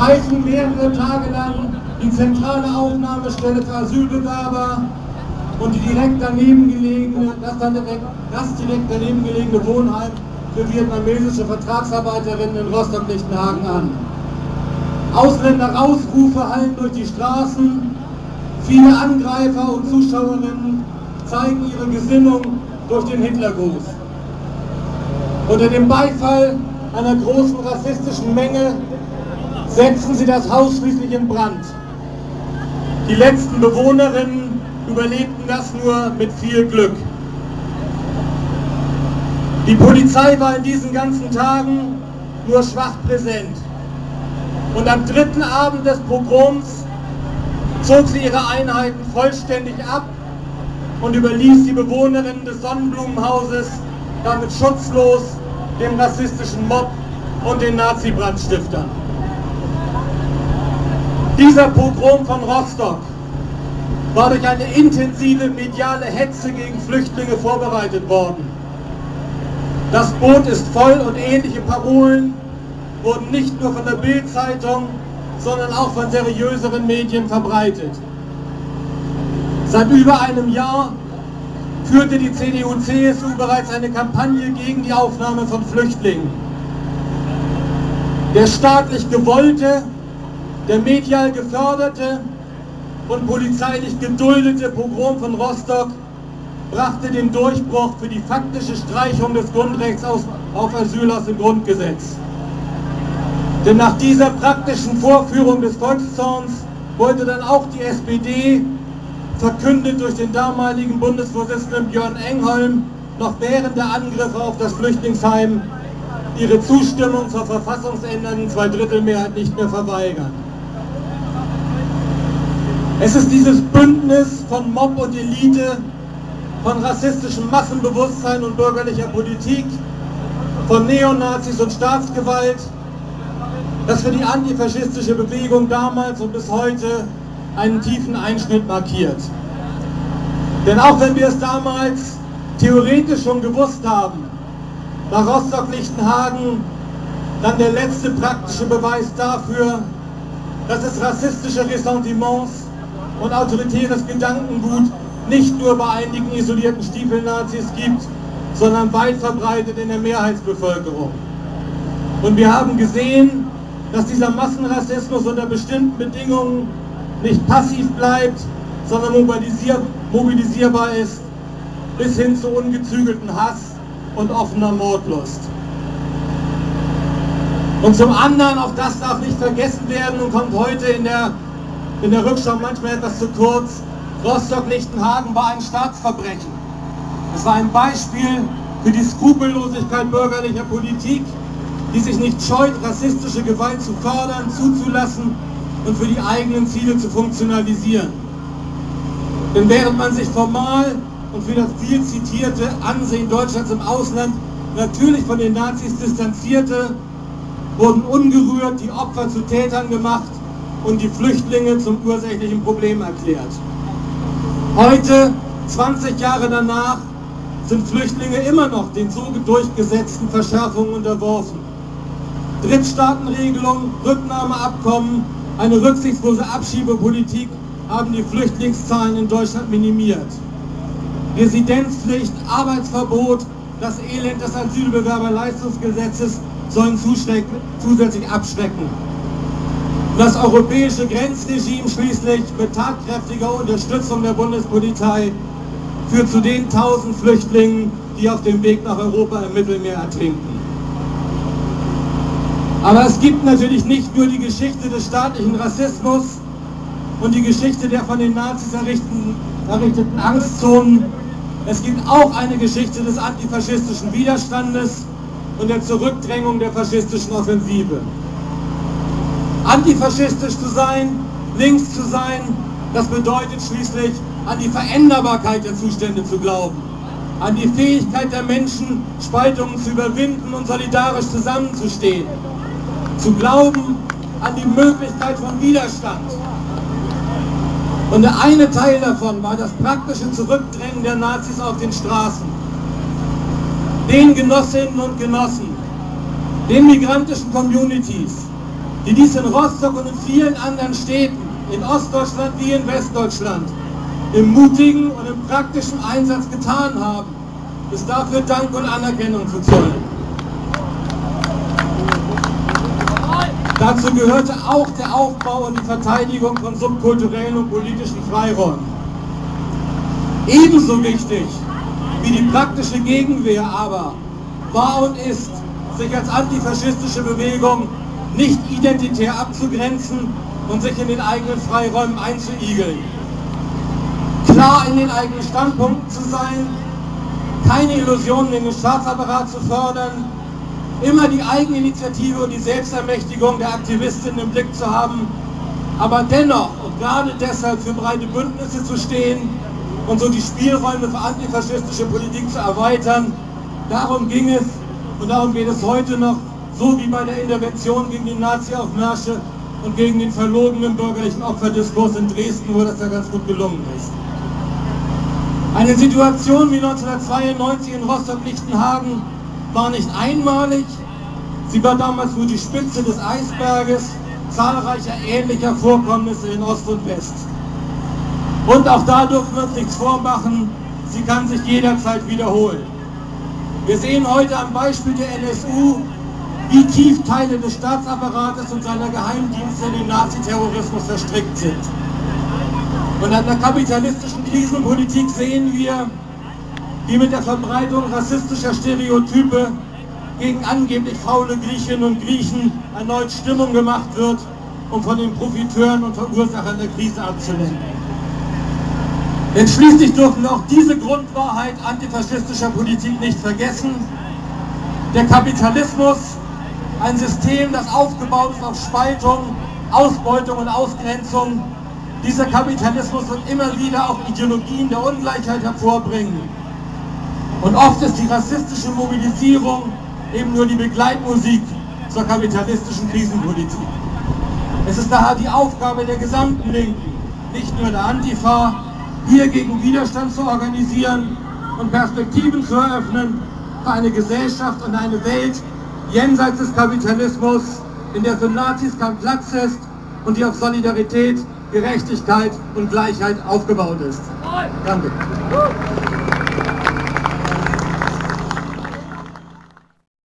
streichen mehrere Tage lang die zentrale Aufnahmestelle für Asylbewerber und die direkt daneben gelegene, das, dann direkt, das direkt daneben gelegene Wohnheim für vietnamesische Vertragsarbeiterinnen in Rostock-Lichtenhagen an. Ausländer-Rausrufe hallen durch die Straßen, viele Angreifer und Zuschauerinnen zeigen ihre Gesinnung durch den Hitlergruß. Unter dem Beifall einer großen rassistischen Menge setzen sie das Haus schließlich in Brand. Die letzten Bewohnerinnen überlebten das nur mit viel Glück. Die Polizei war in diesen ganzen Tagen nur schwach präsent. Und am dritten Abend des Pogroms zog sie ihre Einheiten vollständig ab und überließ die Bewohnerinnen des Sonnenblumenhauses damit schutzlos dem rassistischen Mob und den Nazi-Brandstiftern. Dieser Pogrom von Rostock war durch eine intensive mediale Hetze gegen Flüchtlinge vorbereitet worden. Das Boot ist voll und ähnliche Parolen wurden nicht nur von der Bild-Zeitung, sondern auch von seriöseren Medien verbreitet. Seit über einem Jahr führte die CDU-CSU bereits eine Kampagne gegen die Aufnahme von Flüchtlingen. Der staatlich gewollte, der medial geförderte und polizeilich geduldete Pogrom von Rostock brachte den Durchbruch für die faktische Streichung des Grundrechts auf Asyl aus dem Grundgesetz. Denn nach dieser praktischen Vorführung des Volkszorns wollte dann auch die SPD, verkündet durch den damaligen Bundesvorsitzenden Björn Engholm, noch während der Angriffe auf das Flüchtlingsheim ihre Zustimmung zur verfassungsändernden Zweidrittelmehrheit nicht mehr verweigern. Es ist dieses Bündnis von Mob und Elite, von rassistischem Massenbewusstsein und bürgerlicher Politik, von Neonazis und Staatsgewalt, das für die antifaschistische Bewegung damals und bis heute einen tiefen Einschnitt markiert. Denn auch wenn wir es damals theoretisch schon gewusst haben, war Rostock-Lichtenhagen dann der letzte praktische Beweis dafür, dass es rassistische Ressentiments und autoritäres Gedankengut nicht nur bei einigen isolierten Stiefelnazis gibt, sondern weit verbreitet in der Mehrheitsbevölkerung. Und wir haben gesehen, dass dieser Massenrassismus unter bestimmten Bedingungen nicht passiv bleibt, sondern mobilisier mobilisierbar ist, bis hin zu ungezügelten Hass und offener Mordlust. Und zum anderen, auch das darf nicht vergessen werden und kommt heute in der, in der Rückschau manchmal etwas zu kurz, Rostock-Lichtenhagen war ein Staatsverbrechen. Es war ein Beispiel für die Skrupellosigkeit bürgerlicher Politik, die sich nicht scheut, rassistische Gewalt zu fördern, zuzulassen und für die eigenen Ziele zu funktionalisieren. Denn während man sich formal und für das viel zitierte Ansehen Deutschlands im Ausland natürlich von den Nazis distanzierte, wurden ungerührt die Opfer zu Tätern gemacht und die Flüchtlinge zum ursächlichen Problem erklärt. Heute, 20 Jahre danach, sind Flüchtlinge immer noch den so durchgesetzten Verschärfungen unterworfen. Drittstaatenregelungen, Rücknahmeabkommen, eine rücksichtslose Abschiebepolitik haben die Flüchtlingszahlen in Deutschland minimiert. Residenzpflicht, Arbeitsverbot, das Elend des Asylbewerberleistungsgesetzes sollen zusätzlich abschrecken. Das europäische Grenzregime schließlich mit tatkräftiger Unterstützung der Bundespolizei führt zu den tausend Flüchtlingen, die auf dem Weg nach Europa im Mittelmeer ertrinken. Aber es gibt natürlich nicht nur die Geschichte des staatlichen Rassismus und die Geschichte der von den Nazis errichteten, errichteten Angstzonen. Es gibt auch eine Geschichte des antifaschistischen Widerstandes und der Zurückdrängung der faschistischen Offensive. Antifaschistisch zu sein, links zu sein, das bedeutet schließlich an die Veränderbarkeit der Zustände zu glauben, an die Fähigkeit der Menschen, Spaltungen zu überwinden und solidarisch zusammenzustehen zu glauben an die Möglichkeit von Widerstand. Und der eine Teil davon war das praktische Zurückdrängen der Nazis auf den Straßen. Den Genossinnen und Genossen, den migrantischen Communities, die dies in Rostock und in vielen anderen Städten, in Ostdeutschland wie in Westdeutschland, im mutigen und im praktischen Einsatz getan haben, ist dafür Dank und Anerkennung zu zollen. Dazu gehörte auch der Aufbau und die Verteidigung von subkulturellen und politischen Freiräumen. Ebenso wichtig wie die praktische Gegenwehr aber war und ist, sich als antifaschistische Bewegung nicht identitär abzugrenzen und sich in den eigenen Freiräumen einzuigeln. Klar in den eigenen Standpunkten zu sein, keine Illusionen in den Staatsapparat zu fördern, immer die Eigeninitiative und die Selbstermächtigung der Aktivistinnen im Blick zu haben, aber dennoch und gerade deshalb für breite Bündnisse zu stehen und so die Spielräume für antifaschistische Politik zu erweitern. Darum ging es und darum geht es heute noch, so wie bei der Intervention gegen die Nazi-Aufmärsche und gegen den verlogenen bürgerlichen Opferdiskurs in Dresden, wo das ja ganz gut gelungen ist. Eine Situation wie 1992 in Rostock-Lichtenhagen war nicht einmalig, sie war damals nur die Spitze des Eisberges zahlreicher ähnlicher Vorkommnisse in Ost und West. Und auch da dürfen wir uns nichts vormachen, sie kann sich jederzeit wiederholen. Wir sehen heute am Beispiel der NSU, wie tief Teile des Staatsapparates und seiner Geheimdienste in den Naziterrorismus verstrickt sind. Und an der kapitalistischen Krisenpolitik sehen wir, wie mit der Verbreitung rassistischer Stereotype gegen angeblich faule Griechinnen und Griechen erneut Stimmung gemacht wird, um von den Profiteuren und Verursachern der Krise abzulenken. Denn schließlich dürfen wir auch diese Grundwahrheit antifaschistischer Politik nicht vergessen. Der Kapitalismus, ein System, das aufgebaut ist auf Spaltung, Ausbeutung und Ausgrenzung, dieser Kapitalismus wird immer wieder auch Ideologien der Ungleichheit hervorbringen. Und oft ist die rassistische Mobilisierung eben nur die Begleitmusik zur kapitalistischen Krisenpolitik. Es ist daher die Aufgabe der gesamten Linken, nicht nur der Antifa, hier gegen Widerstand zu organisieren und Perspektiven zu eröffnen für eine Gesellschaft und eine Welt jenseits des Kapitalismus, in der für Nazis kein Platz ist und die auf Solidarität, Gerechtigkeit und Gleichheit aufgebaut ist. Danke.